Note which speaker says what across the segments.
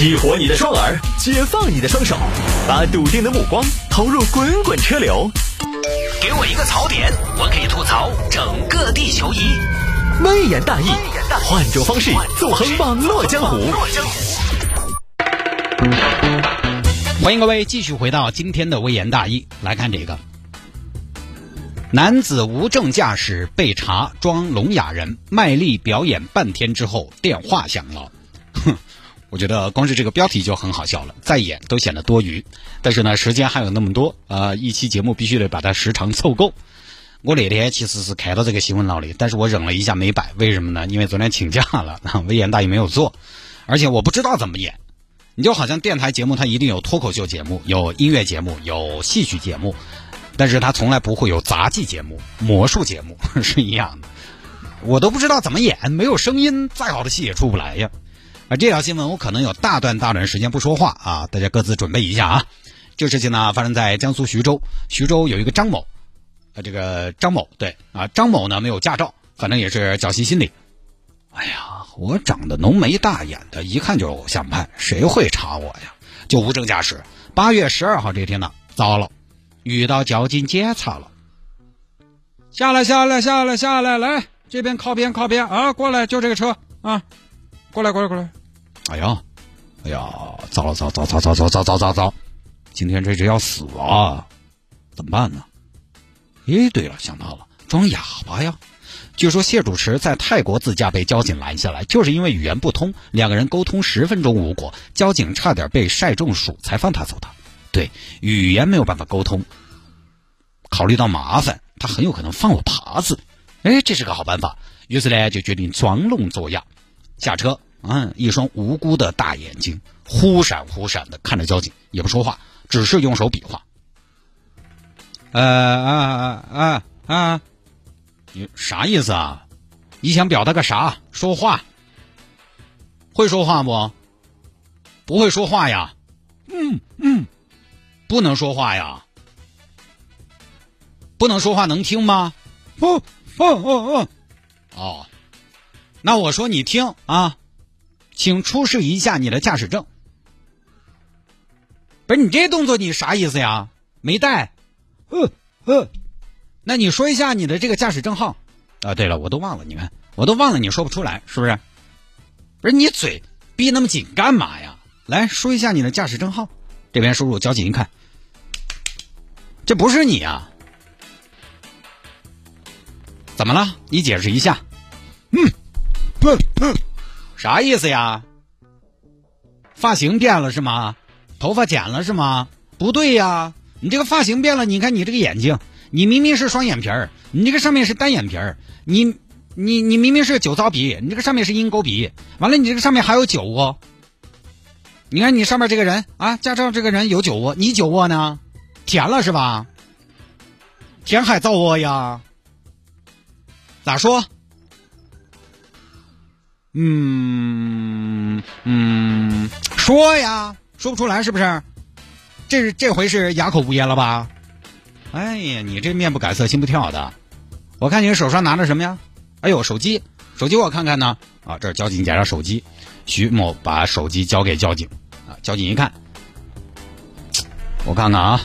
Speaker 1: 激活你的双耳，解放你的双手，把笃定的目光投入滚滚车流。给我一个槽点，我可以吐槽整个地球仪。微言大义，换种方式纵横网络江湖。
Speaker 2: 欢迎各位继续回到今天的微言大义，来看这个。男子无证驾驶被查装聋哑人，卖力表演半天之后，电话响了。我觉得光是这个标题就很好笑了，再演都显得多余。但是呢，时间还有那么多，呃，一期节目必须得把它时长凑够。我那天其实是看到这个新闻了的，但是我忍了一下没摆，为什么呢？因为昨天请假了，微言大义没有做，而且我不知道怎么演。你就好像电台节目，它一定有脱口秀节目、有音乐节目、有戏曲节目，但是它从来不会有杂技节目、魔术节目 是一样的。我都不知道怎么演，没有声音，再好的戏也出不来呀。啊，这条新闻我可能有大段大段时间不说话啊，大家各自准备一下啊。这事情呢发生在江苏徐州，徐州有一个张某，啊，这个张某对啊，张某呢没有驾照，反正也是侥幸心理。哎呀，我长得浓眉大眼的，一看就是偶像派，谁会查我呀？就无证驾驶。八月十二号这天呢，糟了，遇到交警检查了。下来，下来，下来，下来，来这边靠边，靠边啊！过来，就这个车啊！过来，过来，过来！哎呀，哎呀，糟了，糟糟糟糟糟糟糟糟糟！今天这只要死啊！怎么办呢？哎，对了，想到了，装哑巴呀！据说谢主持在泰国自驾被交警拦下来，就是因为语言不通，两个人沟通十分钟无果，交警差点被晒中暑才放他走的。对，语言没有办法沟通，考虑到麻烦，他很有可能放我耙子。哎，这是个好办法，于是呢就决定装聋作哑，下车，嗯，一双无辜的大眼睛忽闪忽闪的看着交警，也不说话，只是用手比划。呃啊啊啊啊！你啥意思啊？你想表达个啥？说话？会说话不？不会说话呀？嗯嗯，不能说话呀？不能说话能听吗？不不不不，哦，那我说你听啊，请出示一下你的驾驶证。不是你这动作你啥意思呀？没带？呃呃。那你说一下你的这个驾驶证号啊？对了，我都忘了，你看我都忘了，你说不出来是不是？不是你嘴闭那么紧干嘛呀？来说一下你的驾驶证号。这边输入，交警一看，这不是你啊？怎么了？你解释一下。嗯，不不，啥意思呀？发型变了是吗？头发剪了是吗？不对呀，你这个发型变了，你看你这个眼睛。你明明是双眼皮儿，你这个上面是单眼皮儿，你你你明明是酒糟鼻，你这个上面是鹰钩鼻，完了你这个上面还有酒窝。你看你上面这个人啊，驾照这个人有酒窝，你酒窝呢？填了是吧？填海造窝呀？咋说？嗯嗯，说呀，说不出来是不是？这这回是哑口无言了吧？哎呀，你这面不改色心不跳的，我看你手上拿着什么呀？哎呦，手机，手机我看看呢。啊，这是交警检查手机，徐某把手机交给交警。啊，交警一看，我看看啊，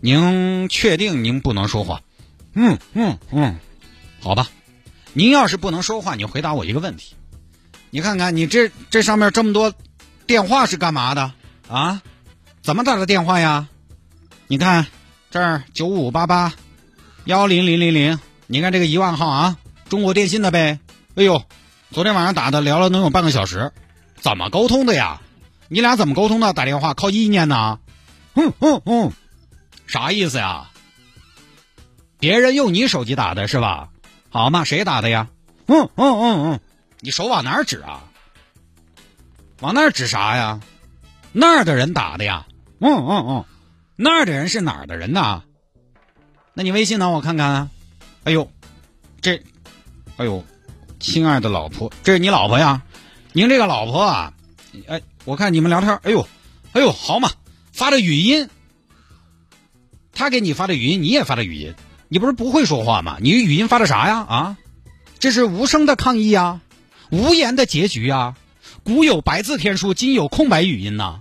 Speaker 2: 您确定您不能说话？嗯嗯嗯，好吧，您要是不能说话，你回答我一个问题。你看看你这这上面这么多电话是干嘛的啊？怎么打的电话呀？你看。这儿九五八八幺零零零零，你看这个一万号啊，中国电信的呗。哎呦，昨天晚上打的，聊了能有半个小时，怎么沟通的呀？你俩怎么沟通的？打电话靠意念呢？嗯嗯嗯，啥意思呀？别人用你手机打的是吧？好嘛，谁打的呀？嗯嗯嗯嗯，你手往哪儿指啊？往那儿指啥呀？那儿的人打的呀？嗯嗯嗯。那儿的人是哪儿的人呐？那你微信呢？我看看。哎呦，这，哎呦，亲爱的老婆，这是你老婆呀？您这个老婆啊？哎，我看你们聊天，哎呦，哎呦，好嘛，发的语音，他给你发的语音，你也发的语音，你不是不会说话吗？你语音发的啥呀？啊，这是无声的抗议呀，无言的结局呀，古有白字天书，今有空白语音呐。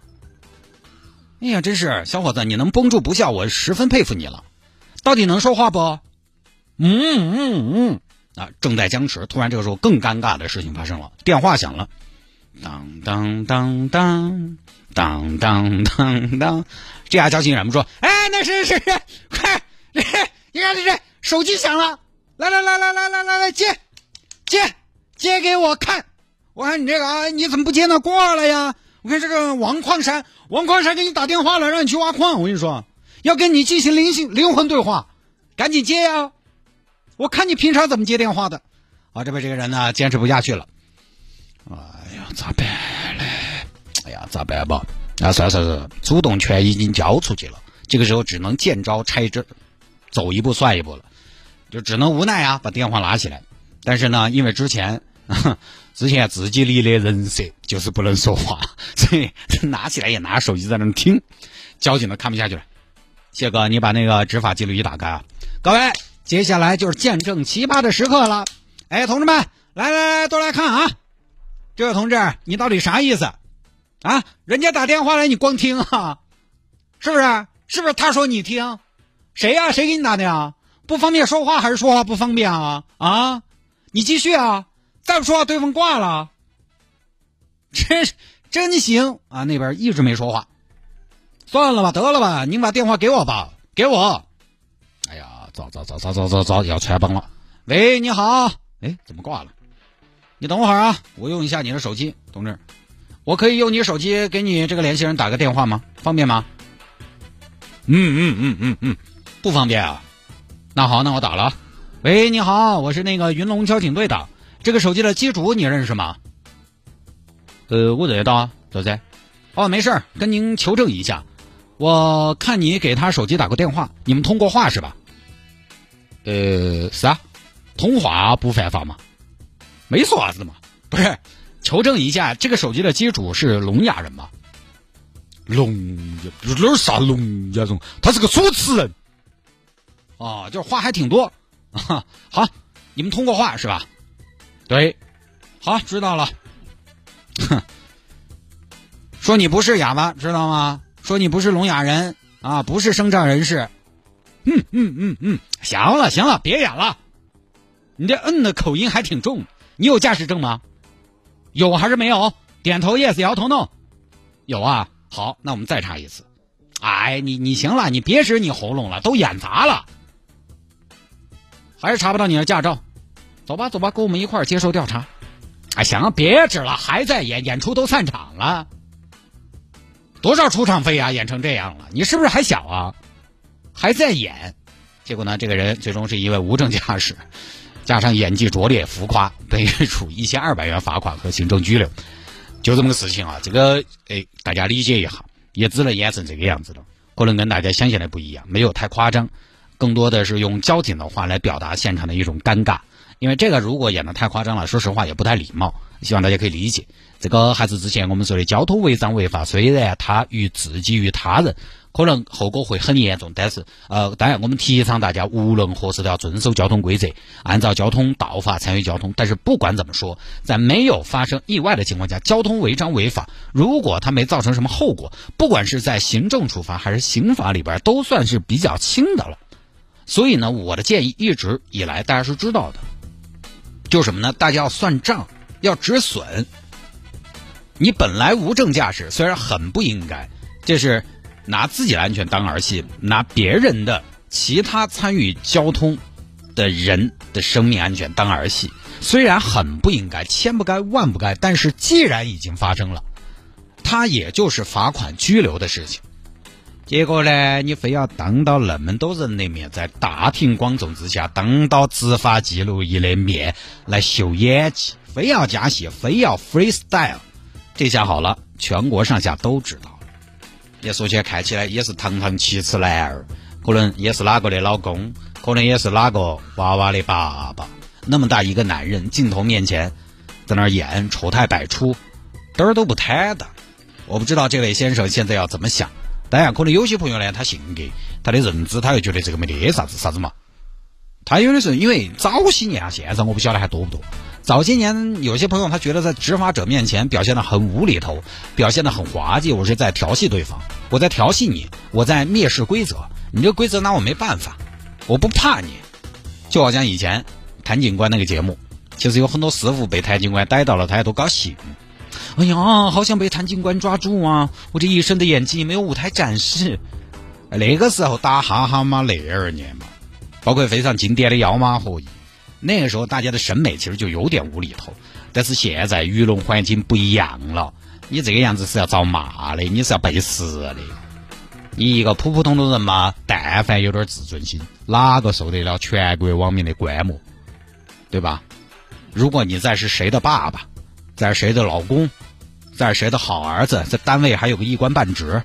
Speaker 2: 哎呀，真是小伙子，你能绷住不笑，我十分佩服你了。到底能说话不？嗯嗯嗯。啊，正在僵持，突然这个时候更尴尬的事情发生了，电话响了，当当当当当当当当，这下交警忍不住，哎，那是是是，快，你看这这手机响了，来来来来来来来来接接接给我看，我看你这个啊，你怎么不接呢？挂了呀！我看这个王矿山，王矿山给你打电话了，让你去挖矿，我跟你说，要跟你进行灵性灵魂对话，赶紧接呀！我看你平常怎么接电话的，啊，这边这个人呢坚持不下去了，哎呀，咋办嘞？哎呀，咋办吧？啊，算了算，主动权已经交出去了，这个时候只能见招拆招，走一步算一步了，就只能无奈啊，把电话拿起来。但是呢，因为之前 之前自己立的人设就是不能说话，所以拿起来也拿手机在那听，交警都看不下去了。谢哥，你把那个执法记录仪打开啊，各位。接下来就是见证奇葩的时刻了，哎，同志们，来来来，都来看啊！这位同志，你到底啥意思？啊，人家打电话来，你光听啊？是不是？是不是他说你听？谁呀？谁给你打的呀？不方便说话还是说话不方便啊？啊？你继续啊！再不说话，对方挂了。真真行啊！那边一直没说话，算了吧，得了吧，您把电话给我吧，给我。哎呀走走走走走走走，要穿帮了。喂，你好，哎，怎么挂了？你等会儿啊，我用一下你的手机，同志，我可以用你手机给你这个联系人打个电话吗？方便吗？嗯嗯嗯嗯嗯，不方便啊。那好，那我打了。喂，你好，我是那个云龙交警队的，这个手机的机主你认识吗？呃，我认得，走噻。哦，没事跟您求证一下，我看你给他手机打过电话，你们通过话是吧？呃，是啊，通话不犯法吗？没说啥子嘛，不是，求证一下，这个手机的机主是聋哑人吗？聋哑，哪是啥聋哑人？他是个主持人。哦，就是话还挺多。好，你们通过话是吧？对，好，知道了。哼，说你不是哑巴，知道吗？说你不是聋哑人啊，不是声障人士。嗯嗯嗯嗯，行了行了，别演了。你这嗯的口音还挺重。你有驾驶证吗？有还是没有？点头 yes，摇头 no。有啊。好，那我们再查一次。哎，你你行了，你别指你喉咙了，都演砸了。还是查不到你的驾照。走吧走吧，跟我们一块儿接受调查。哎，行，别指了，还在演，演出都散场了。多少出场费啊？演成这样了，你是不是还小啊？还在演，结果呢？这个人最终是一位无证驾驶，加上演技拙劣浮夸，被处一千二百元罚款和行政拘留。就这么个事情啊！这个哎，大家理解一下，也只能演成这个样子了。可能跟大家想象的不一样，没有太夸张，更多的是用交警的话来表达现场的一种尴尬。因为这个如果演的太夸张了，说实话也不太礼貌。希望大家可以理解。这个还是之前我们说的交通违章违法，虽然他于自己于他人。可能后果会很严重，但是呃，当然我们提倡大家无论何时都要遵守交通规则，按照交通道法参与交通。但是不管怎么说，在没有发生意外的情况下，交通违章违法，如果他没造成什么后果，不管是在行政处罚还是刑法里边，都算是比较轻的了。所以呢，我的建议一直以来大家是知道的，就是什么呢？大家要算账，要止损。你本来无证驾驶，虽然很不应该，这是。拿自己的安全当儿戏，拿别人的其他参与交通的人的生命安全当儿戏，虽然很不应该，千不该万不该，但是既然已经发生了，他也就是罚款拘留的事情。结果呢，你非要当到那么多人的面，在大庭广众之下，当到执法记录仪的面来秀演技，非要加戏，非要 freestyle，这下好了，全国上下都知道。也说起来，看起来也是堂堂七尺男儿，可能也是哪个的老公，可能也是哪个娃娃的爸爸。那么大一个男人，镜头面前在那儿演，丑态百出，嘚儿都不坦的。我不知道这位先生现在要怎么想。当然，可能有些朋友呢，他性格、他的认知，他又觉得这个没得啥子啥子嘛。他有的时候，因为早些年啊，现在我不晓得还多不多。早些年有些朋友他觉得在执法者面前表现的很无厘头，表现的很滑稽，我是在调戏对方，我在调戏你，我在蔑视规则，你这规则拿我没办法，我不怕你。就好像以前谭警官那个节目，其实有很多师傅被谭警官逮到了，他也都高兴。哎呀，好想被谭警官抓住啊！我这一身的演技没有舞台展示。那个时候打哈哈嘛，那二年嘛，包括非常经典的《妖马合一》，那个时候大家的审美其实就有点无厘头。但是现在舆论环境不一样了，你这个样子是要遭骂的，你是要背时的。你一个普普通通人嘛，但凡有点自尊心，哪个受得了全国网民的观摩，对吧？如果你再是谁的爸爸，在谁的老公，在谁的好儿子，在单位还有个一官半职，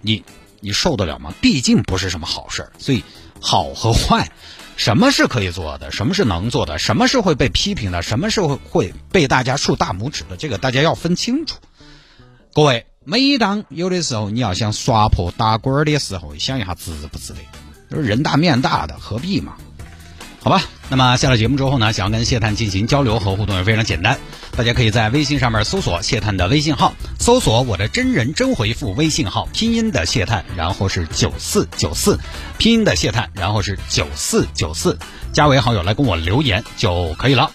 Speaker 2: 你。你受得了吗？毕竟不是什么好事儿，所以好和坏，什么是可以做的，什么是能做的，什么是会被批评的，什么是会会被大家竖大拇指的，这个大家要分清楚。各位，每当有的时候你要想耍泼打滚儿的时候，想一下值不值得？人大面大的，何必嘛？好吧，那么下了节目之后呢，想要跟谢探进行交流和互动也非常简单，大家可以在微信上面搜索谢探的微信号，搜索我的真人真回复微信号，拼音的谢探，然后是九四九四，拼音的谢探，然后是九四九四，加为好友来跟我留言就可以了。